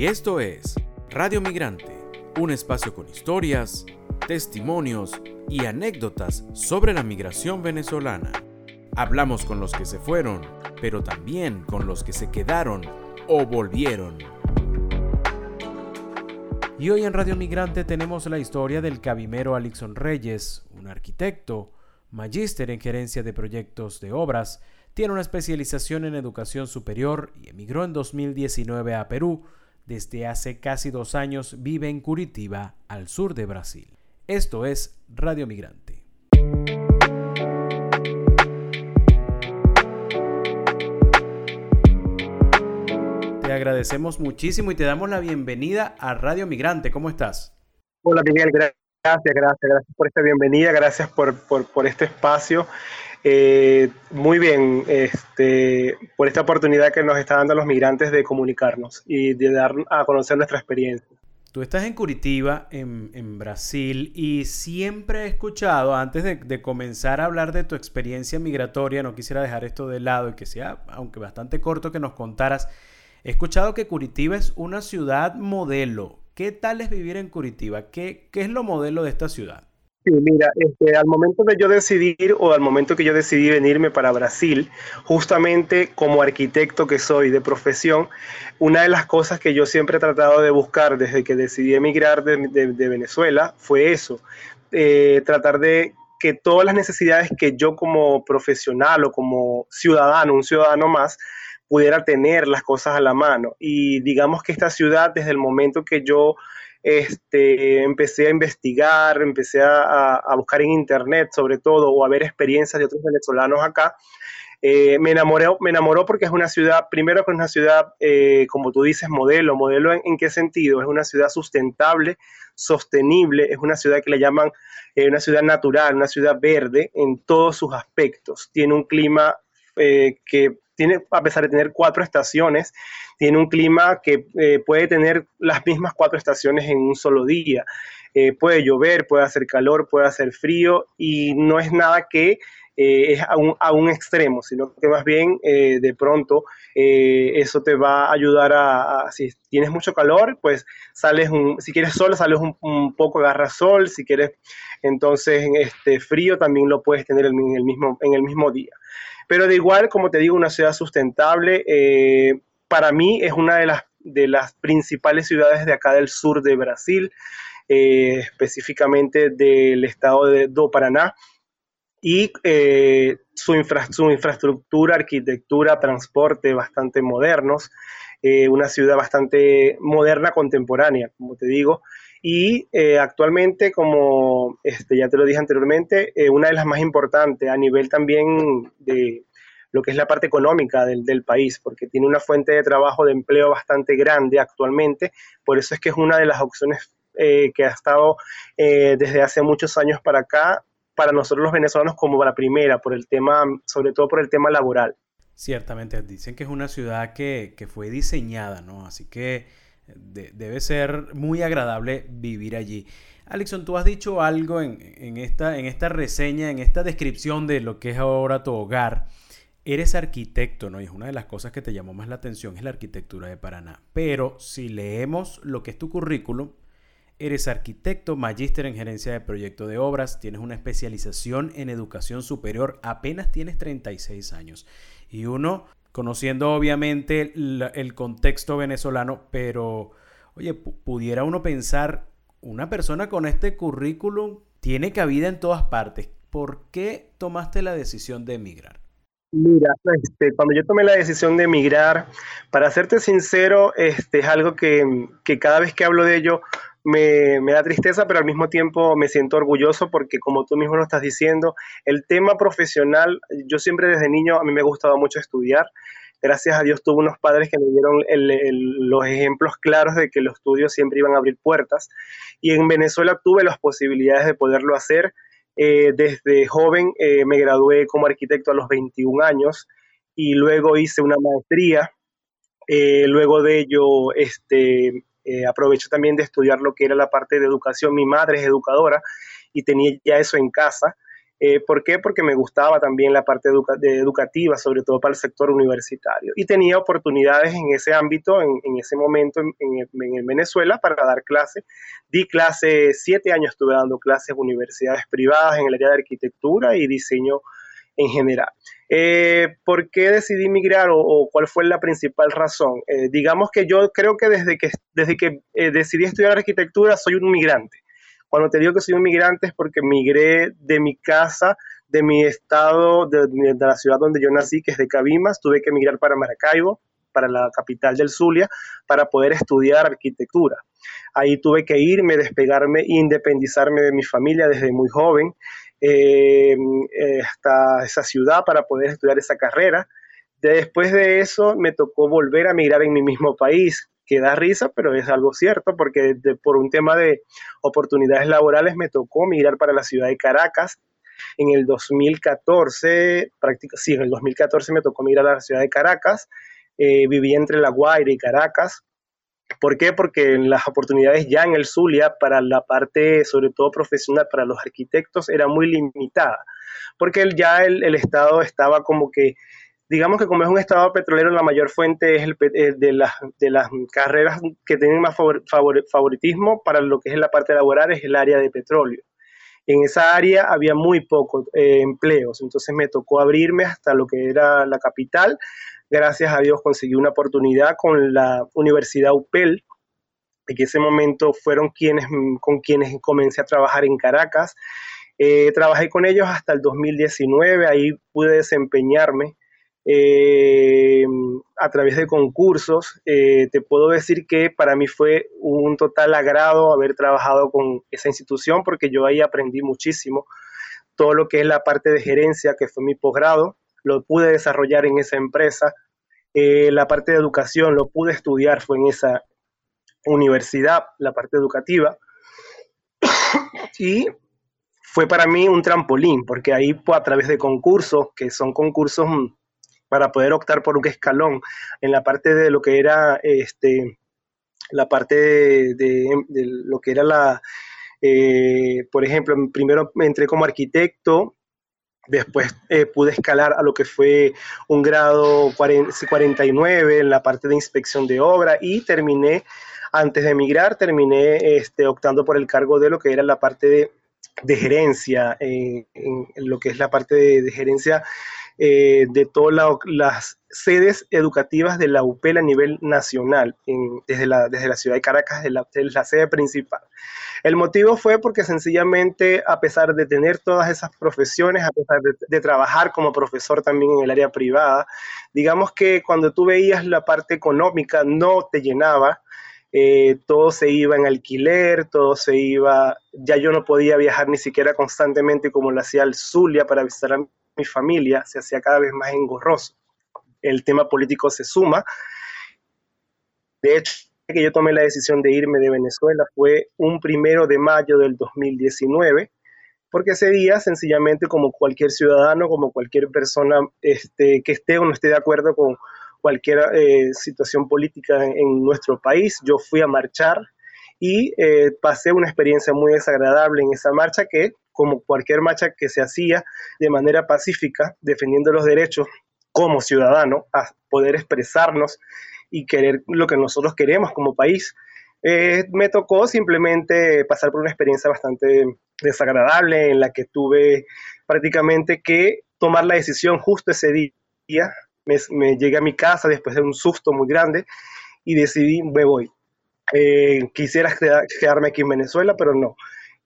Y esto es Radio Migrante, un espacio con historias, testimonios y anécdotas sobre la migración venezolana. Hablamos con los que se fueron, pero también con los que se quedaron o volvieron. Y hoy en Radio Migrante tenemos la historia del cabimero Alixon Reyes, un arquitecto, magíster en gerencia de proyectos de obras, tiene una especialización en educación superior y emigró en 2019 a Perú. Desde hace casi dos años vive en Curitiba, al sur de Brasil. Esto es Radio Migrante. Te agradecemos muchísimo y te damos la bienvenida a Radio Migrante. ¿Cómo estás? Hola Miguel, gracias, gracias, gracias por esta bienvenida, gracias por, por este espacio. Eh, muy bien, este, por esta oportunidad que nos está dando los migrantes de comunicarnos y de dar a conocer nuestra experiencia. Tú estás en Curitiba, en, Brasil, y siempre he escuchado, antes de, de, comenzar a hablar de tu experiencia migratoria, no quisiera dejar esto de lado y que sea, aunque bastante corto, que nos contaras, he escuchado que Curitiba es una ciudad modelo. ¿Qué tal es vivir en Curitiba? ¿Qué, qué es lo modelo de esta ciudad? Sí, mira, este, al momento de yo decidir o al momento que yo decidí venirme para Brasil, justamente como arquitecto que soy de profesión, una de las cosas que yo siempre he tratado de buscar desde que decidí emigrar de, Venezuela fue eso, eh, tratar de que todas las necesidades que yo como profesional o como ciudadano, un ciudadano más, pudiera tener las cosas a la mano. Y digamos que esta ciudad, desde el momento que yo este, empecé a investigar, empecé a, buscar en internet sobre todo o a ver experiencias de otros venezolanos acá. Eh, me, enamoré, me enamoró porque es una ciudad, primero que es una ciudad, eh, como tú dices, modelo. ¿Modelo en, qué sentido? Es una ciudad sustentable, sostenible, es una ciudad que le llaman eh, una ciudad natural, una ciudad verde en todos sus aspectos. Tiene un clima que tiene, a pesar de tener cuatro estaciones, tiene un clima que eh, puede tener las mismas cuatro estaciones en un solo día. Eh, puede llover, puede hacer calor, puede hacer frío y no es nada que eh, es a un, extremo, sino que más bien de pronto eso te va a ayudar a, si tienes mucho calor, pues sales, un, si quieres sol, sales un, poco, agarras sol, si quieres entonces este frío también lo puedes tener en el mismo, en el mismo día. Pero de igual, como te digo, una ciudad sustentable, para mí es una de las, de las principales ciudades de acá del sur de Brasil, eh, específicamente del estado de Do Paraná, y eh, su, infraestructura, arquitectura, transporte bastante modernos, eh, una ciudad bastante moderna, contemporánea, como te digo, y actualmente, como este, ya te lo dije anteriormente, una de las más importantes a nivel también de, lo que es la parte económica del, país, porque tiene una fuente de trabajo de empleo bastante grande actualmente, por eso es que es una de las opciones eh, que ha estado eh, desde hace muchos años para acá, para nosotros los venezolanos como la primera, por el tema, sobre todo por el tema laboral. Ciertamente, dicen que es una ciudad que, fue diseñada, ¿no? Así que debe ser muy agradable vivir allí. Alexon, tú has dicho algo en, esta, en esta reseña, en esta descripción de lo que es ahora tu hogar, Eres arquitecto, ¿no? Y es una de las cosas que te llamó más la atención es la arquitectura de Paraná. Pero si leemos lo que es tu currículum, eres arquitecto, magíster en gerencia de proyecto de obras, tienes una especialización en educación superior, apenas tienes 36 años. Y uno, conociendo obviamente el, contexto venezolano, pero, oye, pudiera uno pensar, una persona con este currículum tiene cabida en todas partes. ¿Por qué tomaste la decisión de emigrar? Mira, este, cuando yo tomé la decisión de emigrar, para serte sincero, este, es algo que, cada vez que hablo de ello me, da tristeza, pero al mismo tiempo me siento orgulloso porque como tú mismo lo estás diciendo, el tema profesional, yo siempre desde niño a mí me ha gustado mucho estudiar. Gracias a Dios tuve unos padres que me dieron los ejemplos claros de que los estudios siempre iban a abrir puertas. Y en Venezuela tuve las posibilidades de poderlo hacer eh, desde joven eh, me gradué como arquitecto a los 21 años y luego hice una maestría. Eh, luego de ello, este, aproveché también de estudiar lo que era la parte de educación. Mi madre es educadora y tenía ya eso en casa. Eh, ¿Por qué? Porque me gustaba también la parte educativa, sobre todo para el sector universitario. Y tenía oportunidades en ese ámbito, en, ese momento en, en, Venezuela, para dar clases. Di clases, siete años estuve dando clases en universidades privadas en el área de arquitectura y diseño en general. Eh, ¿Por qué decidí migrar o, cuál fue la principal razón? Eh, digamos que yo creo que desde que, desde que eh, decidí estudiar arquitectura soy un migrante. Cuando te digo que soy un migrante es porque migré de mi casa, de mi estado, de, la ciudad donde yo nací, que es de Cabimas, tuve que migrar para Maracaibo, para la capital del Zulia, para poder estudiar arquitectura. Ahí tuve que irme, despegarme, independizarme de mi familia desde muy joven. Eh, eh, hasta esa ciudad para poder estudiar esa carrera. Después de eso me tocó volver a migrar en mi mismo país, que da risa, pero es algo cierto, porque por un tema de oportunidades laborales me tocó migrar para la ciudad de Caracas. En el 2014, prácticamente, sí, en el 2014 me tocó migrar a la ciudad de Caracas. Eh, viví entre La Guaira y Caracas. ¿Por qué? Porque las oportunidades ya en el Zulia para la parte, sobre todo profesional, para los arquitectos, era muy limitada, porque ya el, Estado estaba como que, digamos que como es un Estado petrolero, la mayor fuente es el, eh, de, las, de las carreras que tienen más favoritismo para lo que es la parte laboral, es el área de petróleo. En esa área había muy pocos eh, empleos, entonces me tocó abrirme hasta lo que era la capital, gracias a Dios conseguí una oportunidad con la Universidad UPEL, en ese momento fueron quienes, con quienes comencé a trabajar en Caracas. Eh, trabajé con ellos hasta el 2019, ahí pude desempeñarme eh, a través de concursos. Eh, te puedo decir que para mí fue un total agrado haber trabajado con esa institución porque yo ahí aprendí muchísimo todo lo que es la parte de gerencia, que fue mi posgrado, lo pude desarrollar en esa empresa. Eh, la parte de educación lo pude estudiar, fue en esa universidad, la parte educativa. y fue para mí un trampolín, porque ahí pues, a través de concursos, que son concursos mm, para poder optar por un escalón en la parte de lo que era este la parte de, lo que era la eh, por ejemplo primero entré como arquitecto Después eh, pude escalar a lo que fue un grado 49 en la parte de inspección de obra y terminé, antes de emigrar, terminé este, optando por el cargo de lo que era la parte de, gerencia, en, lo que es la parte de, gerencia eh, de todas las sedes educativas de la UPEL a nivel nacional, desde, la, desde la ciudad de Caracas, de la, sede principal. El motivo fue porque sencillamente, a pesar de tener todas esas profesiones, a pesar de, trabajar como profesor también en el área privada, digamos que cuando tú veías la parte económica no te llenaba, eh, todo se iba en alquiler, todo se iba, ya yo no podía viajar ni siquiera constantemente como lo hacía el Zulia para visitar a mi familia, se hacía cada vez más engorroso. El tema político se suma. De hecho, que yo tomé la decisión de irme de Venezuela fue un primero de mayo del 2019, porque ese día, sencillamente, como cualquier ciudadano, como cualquier persona este, que esté o no esté de acuerdo con cualquier eh, situación política en, nuestro país, yo fui a marchar y eh, pasé una experiencia muy desagradable en esa marcha que, como cualquier marcha que se hacía de manera pacífica, defendiendo los derechos como ciudadano, a poder expresarnos y querer lo que nosotros queremos como país. Eh, me tocó simplemente pasar por una experiencia bastante desagradable en la que tuve prácticamente que tomar la decisión justo ese día. Me, llegué a mi casa después de un susto muy grande y decidí, me voy. Eh, quisiera quedarme aquí en Venezuela, pero no.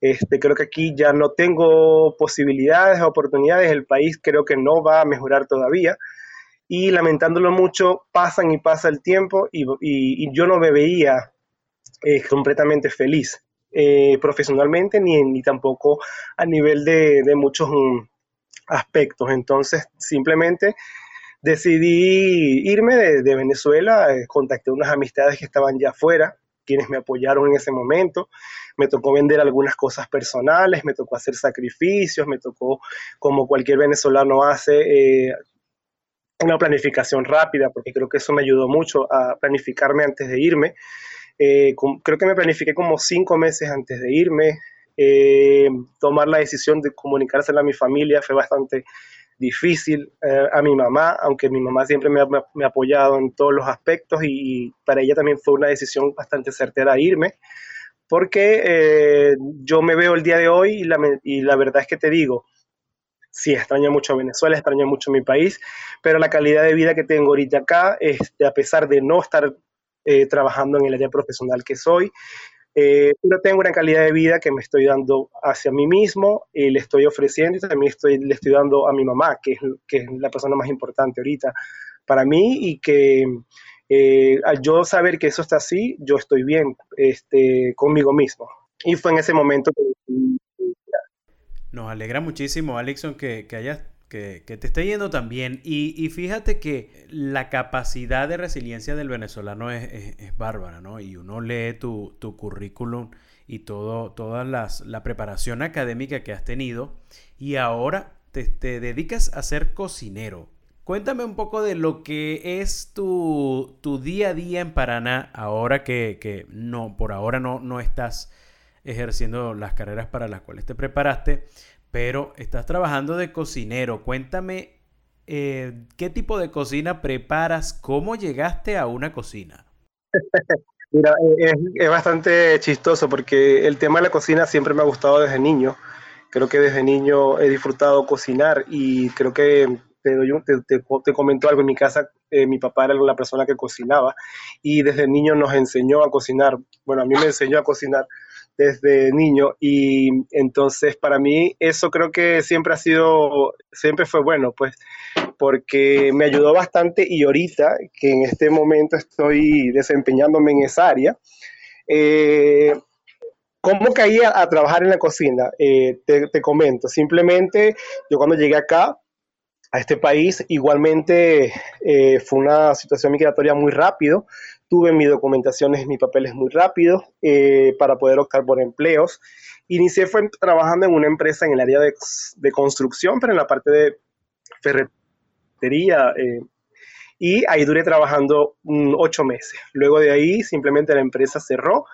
Este, creo que aquí ya no tengo posibilidades, oportunidades, el país creo que no va a mejorar todavía y lamentándolo mucho, pasan y pasa el tiempo y, yo no me veía eh, completamente feliz eh, profesionalmente ni, ni tampoco a nivel de, muchos mm, aspectos. Entonces, simplemente decidí irme de, Venezuela, eh, contacté unas amistades que estaban ya afuera, quienes me apoyaron en ese momento. Me tocó vender algunas cosas personales, me tocó hacer sacrificios, me tocó, como cualquier venezolano hace, una planificación rápida, porque creo que eso me ayudó mucho a planificarme antes de irme. Eh, creo que me planifiqué como cinco meses antes de irme. Eh, tomar la decisión de comunicársela a mi familia fue bastante difícil. Eh, a mi mamá, aunque mi mamá siempre me ha, apoyado en todos los aspectos y, para ella también fue una decisión bastante certera irme, porque eh, yo me veo el día de hoy y la, y la verdad es que te digo, sí, extraño mucho Venezuela, extraño mucho mi país, pero la calidad de vida que tengo ahorita acá, este, a pesar de no estar eh, trabajando en el área profesional que soy, eh, pero tengo una calidad de vida que me estoy dando hacia mí mismo y le estoy ofreciendo y también estoy, le estoy dando a mi mamá, que es, que es la persona más importante ahorita para mí y que eh, al yo saber que eso está así, yo estoy bien este, conmigo mismo. Y fue en ese momento que nos alegra muchísimo, Alexon, que, que hayas que, te esté yendo tan bien. Y, fíjate que la capacidad de resiliencia del venezolano es, bárbara, ¿no? Y uno lee tu, currículum y todo, toda la preparación académica que has tenido. Y ahora te, dedicas a ser cocinero. Cuéntame un poco de lo que es tu, día a día en Paraná, ahora que, que, no, por ahora no, no estás ejerciendo las carreras para las cuales te preparaste, pero estás trabajando de cocinero. Cuéntame eh, qué tipo de cocina preparas, cómo llegaste a una cocina. Mira, es, es, bastante chistoso porque el tema de la cocina siempre me ha gustado desde niño. Creo que desde niño he disfrutado cocinar y creo que te, doy te, te, comento algo. En mi casa, eh, mi papá era la persona que cocinaba y desde niño nos enseñó a cocinar. Bueno, a mí me enseñó a cocinar desde niño y entonces para mí eso creo que siempre ha sido, siempre fue bueno, pues porque me ayudó bastante y ahorita que en este momento estoy desempeñándome en esa área, eh, ¿cómo caí a, trabajar en la cocina? Eh, te, te comento, simplemente yo cuando llegué acá, a este país. Igualmente eh, fue una situación migratoria muy rápido tuve mis documentaciones, mis papeles muy rápido eh, para poder optar por empleos. Inicié fue trabajando en una empresa en el área de, de construcción, pero en la parte de ferretería. Eh, y ahí duré trabajando mm, ocho meses. Luego de ahí simplemente la empresa cerró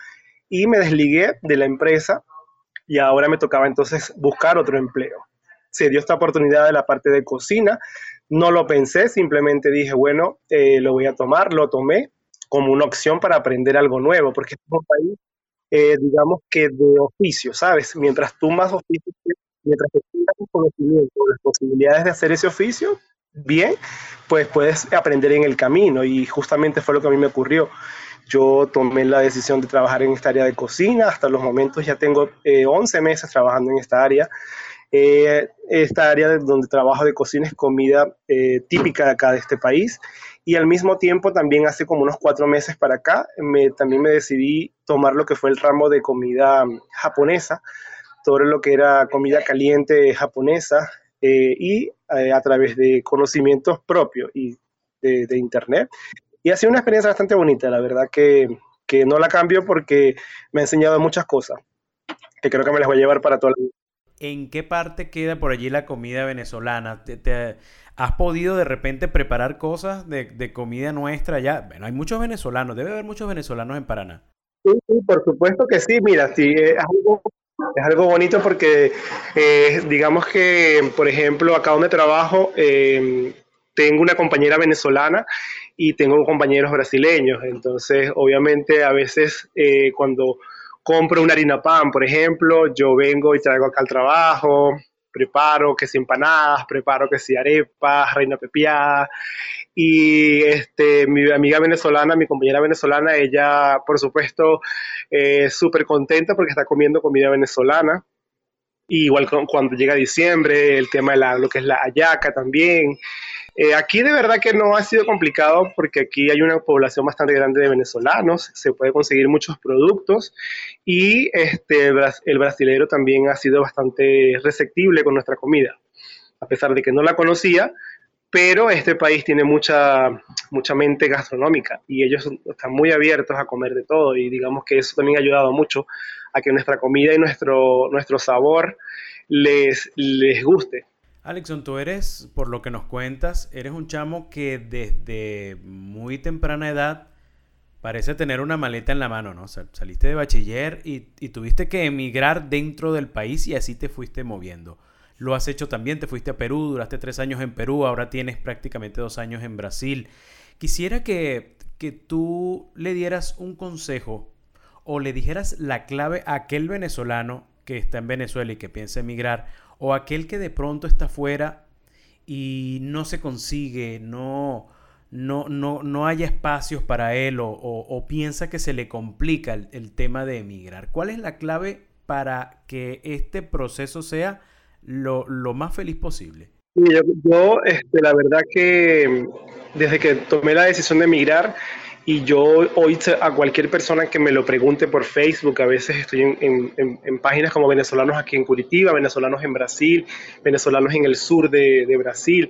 y me desligué de la empresa y ahora me tocaba entonces buscar otro empleo. Se dio esta oportunidad de la parte de cocina, no lo pensé, simplemente dije, bueno, eh, lo voy a tomar, lo tomé como una opción para aprender algo nuevo, porque es un país, eh, digamos que de oficio, ¿sabes? Mientras tú más oficio, mientras tengas un conocimiento, las posibilidades de hacer ese oficio, bien, pues puedes aprender en el camino y justamente fue lo que a mí me ocurrió. Yo tomé la decisión de trabajar en esta área de cocina, hasta los momentos ya tengo 11 eh, meses trabajando en esta área. Eh, esta área donde trabajo de cocina es comida típica de acá de este país y al mismo tiempo también hace como unos cuatro meses para acá me, también me decidí tomar lo que fue el ramo de comida mm, japonesa, todo lo que era comida caliente japonesa eh, y eh, a través de conocimientos propios y de, internet. Y ha sido una experiencia bastante bonita, la verdad que, que, no la cambio porque me ha enseñado muchas cosas que creo que me las voy a llevar para toda la vida. ¿En qué parte queda por allí la comida venezolana? ¿Te, ¿Has podido de repente preparar cosas de, comida nuestra ya? Bueno, hay muchos venezolanos, debe haber muchos venezolanos en Paraná. Sí, sí por supuesto que sí. Mira, sí, es algo, es algo bonito porque eh, digamos que, por ejemplo, acá donde trabajo, em, tengo una compañera venezolana y tengo compañeros brasileños. Entonces, obviamente, a veces eh, cuando compro una harina pan, por ejemplo, yo vengo y traigo acá al trabajo, preparo que si empanadas, preparo que si arepas, reina pepiada. Y este, mi amiga venezolana, mi compañera venezolana, ella, por supuesto, eh, súper contenta porque está comiendo comida venezolana. igual cuando llega diciembre, el tema de la, lo que es la ayaca también. Eh, aquí de verdad que no ha sido complicado porque aquí hay una población bastante grande de venezolanos, se puede conseguir muchos productos y este, el brasilero también ha sido bastante receptible con nuestra comida, a pesar de que no la conocía, pero este país tiene mucha, mucha mente gastronómica y ellos están muy abiertos a comer de todo y digamos que eso también ha ayudado mucho a que nuestra comida y nuestro, nuestro sabor les, les guste. Alexon, tú eres, por lo que nos cuentas, eres un chamo que desde muy temprana edad parece tener una maleta en la mano, ¿no? saliste de bachiller y, tuviste que emigrar dentro del país y así te fuiste moviendo. Lo has hecho también, te fuiste a Perú, duraste tres años en Perú, ahora tienes prácticamente dos años en Brasil. Quisiera que, que tú le dieras un consejo o le dijeras la clave a aquel venezolano que está en Venezuela y que piensa emigrar, o aquel que de pronto está fuera y no se consigue, no, no, no, no haya espacios para él o, piensa que se le complica el, tema de emigrar. ¿Cuál es la clave para que este proceso sea lo, más feliz posible? Yo, este, la verdad que desde que tomé la decisión de emigrar, y yo hoy a cualquier persona que me lo pregunte por Facebook, a veces estoy en, páginas como venezolanos aquí en Curitiba, venezolanos en Brasil, venezolanos en el sur de, Brasil,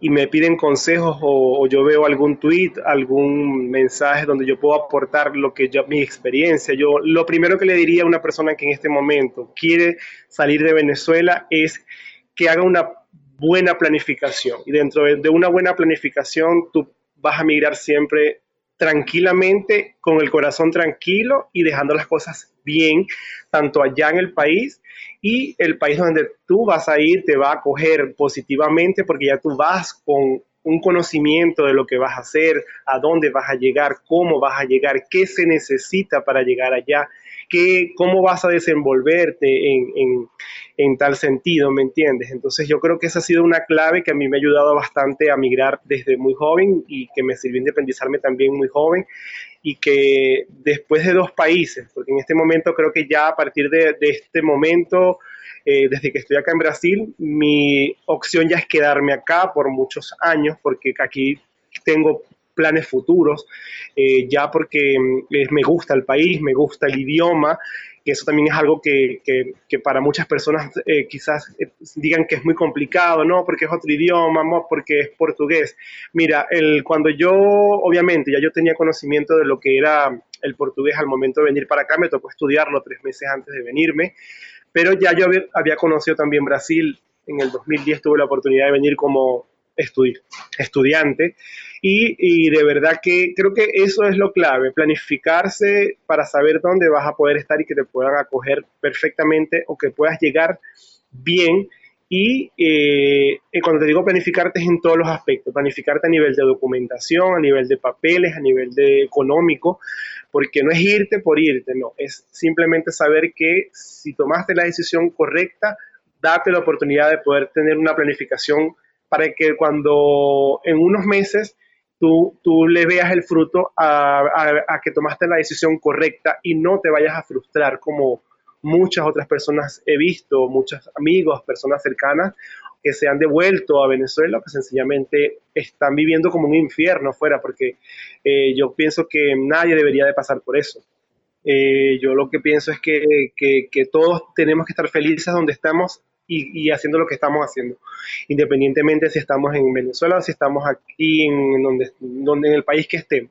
y me piden consejos o, yo veo algún tweet, algún mensaje donde yo puedo aportar lo que yo, mi experiencia. Yo lo primero que le diría a una persona que en este momento quiere salir de Venezuela es que haga una buena planificación. Y dentro de una buena planificación, tú vas a migrar siempre tranquilamente, con el corazón tranquilo y dejando las cosas bien, tanto allá en el país y el país donde tú vas a ir te va a acoger positivamente porque ya tú vas con un conocimiento de lo que vas a hacer, a dónde vas a llegar, cómo vas a llegar, qué se necesita para llegar allá cómo vas a desenvolverte en, tal sentido, ¿me entiendes? Entonces yo creo que esa ha sido una clave que a mí me ha ayudado bastante a migrar desde muy joven y que me sirvió independizarme también muy joven y que después de dos países, porque en este momento creo que ya a partir de, este momento, eh, desde que estoy acá en Brasil, mi opción ya es quedarme acá por muchos años, porque aquí tengo planes futuros, eh, ya porque mm, me gusta el país, me gusta el idioma, que eso también es algo que, que, para muchas personas eh, quizás eh, digan que es muy complicado, ¿no? Porque es otro idioma, ¿no? porque es portugués. Mira, el, cuando yo, obviamente, ya yo tenía conocimiento de lo que era el portugués al momento de venir para acá, me tocó estudiarlo tres meses antes de venirme, pero ya yo había, había conocido también Brasil, en el 2010 tuve la oportunidad de venir como estudiante y, de verdad que creo que eso es lo clave, planificarse para saber dónde vas a poder estar y que te puedan acoger perfectamente o que puedas llegar bien. Y eh, cuando te digo planificarte es en todos los aspectos, planificarte a nivel de documentación, a nivel de papeles, a nivel de económico, porque no es irte por irte, no, es simplemente saber que si tomaste la decisión correcta, date la oportunidad de poder tener una planificación para que cuando en unos meses tú, tú le veas el fruto a, a, que tomaste la decisión correcta y no te vayas a frustrar como muchas otras personas he visto, muchos amigos, personas cercanas que se han devuelto a Venezuela, que sencillamente están viviendo como un infierno afuera, porque eh, yo pienso que nadie debería de pasar por eso. Eh, yo lo que pienso es que, que, que, todos tenemos que estar felices donde estamos y, haciendo lo que estamos haciendo, independientemente si estamos en Venezuela o si estamos aquí en, donde, donde en el país que estemos.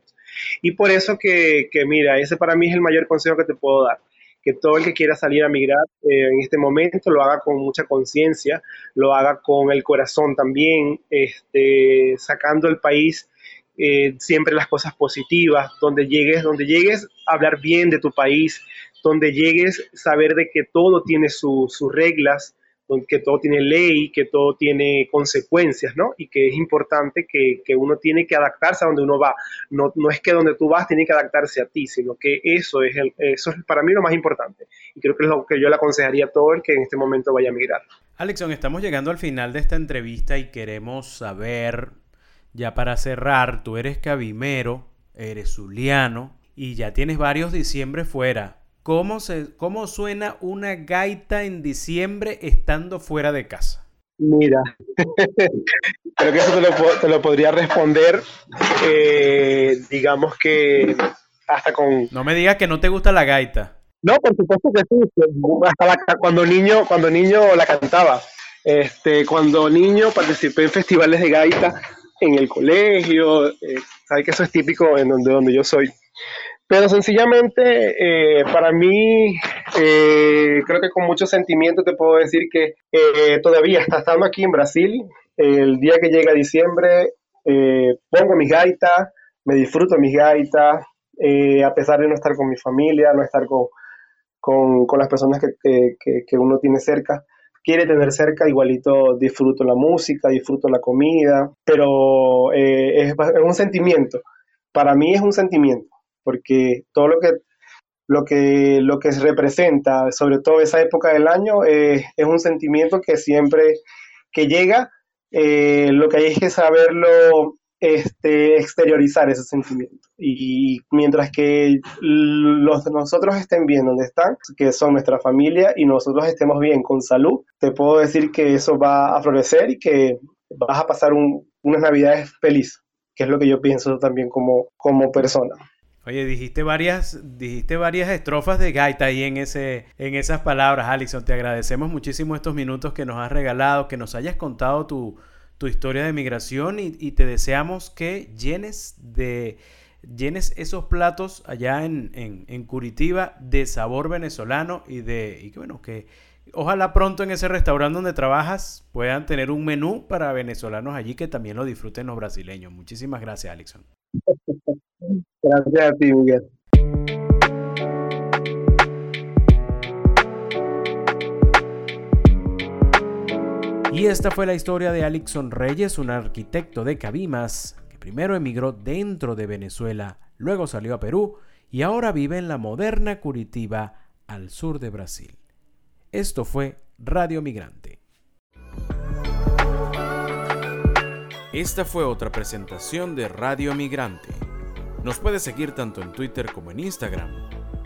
Y por eso que, que, mira, ese para mí es el mayor consejo que te puedo dar, que todo el que quiera salir a migrar eh, en este momento lo haga con mucha conciencia, lo haga con el corazón también, este, sacando el país eh, siempre las cosas positivas, donde llegues, donde llegues hablar bien de tu país, donde llegues saber de que todo tiene sus reglas, que todo tiene ley, que todo tiene consecuencias, ¿no? Y que es importante que, que, uno tiene que adaptarse a donde uno va. No, no es que donde tú vas tiene que adaptarse a ti, sino que eso es, el, eso es para mí lo más importante. Y creo que es lo que yo le aconsejaría a todo el que en este momento vaya a migrar. Alexon, estamos llegando al final de esta entrevista y queremos saber, ya para cerrar, tú eres cabimero, eres zuliano y ya tienes varios diciembre fuera. ¿Cómo, se, ¿Cómo suena una gaita en diciembre estando fuera de casa? Mira, creo que eso te lo, podría responder, eh, digamos que hasta con... No me digas que no te gusta la gaita. No, por supuesto que sí. Hasta cuando niño, cuando niño la cantaba. Este, cuando niño participé en festivales de gaita en el colegio. Eh, Sabes que eso es típico en donde, donde yo soy. Pero sencillamente, eh, para mí, eh, creo que con mucho sentimiento te puedo decir que eh, todavía está estando aquí en Brasil. El día que llega diciembre, pongo mis gaitas, me disfruto mis gaitas, eh, a pesar de no estar con mi familia, no estar con, con, las personas que, que, uno tiene cerca, quiere tener cerca, igualito disfruto la música, disfruto la comida, pero eh, es, es, un sentimiento. Para mí es un sentimiento, porque todo lo que, lo que, lo que representa, sobre todo esa época del año, es un sentimiento que siempre que llega, eh, lo que hay es que saberlo este, exteriorizar ese sentimiento. Y mientras que los de nosotros estén bien donde están, que son nuestra familia, y nosotros estemos bien con salud, te puedo decir que eso va a florecer y que vas a pasar unas navidades felices, que es lo que yo pienso también como, como persona. Oye, dijiste varias, dijiste varias estrofas de gaita ahí en, ese, en esas palabras, Alison. Te agradecemos muchísimo estos minutos que nos has regalado, que nos hayas contado tu, tu historia de migración y, te deseamos que llenes de llenes esos platos allá en, en, Curitiba de sabor venezolano y de y bueno que ojalá pronto en ese restaurante donde trabajas puedan tener un menú para venezolanos allí que también lo disfruten los brasileños. Muchísimas gracias, Alexon. Gracias a ti, Miguel. Y esta fue la historia de Alixon Reyes, un arquitecto de Cabimas, que primero emigró dentro de Venezuela, luego salió a Perú y ahora vive en la moderna Curitiba, al sur de Brasil. Esto fue Radio Migrante. Esta fue otra presentación de Radio Migrante. Nos puede seguir tanto en Twitter como en Instagram.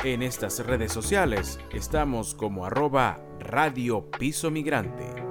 En estas redes sociales estamos como arroba Radio Piso Migrante.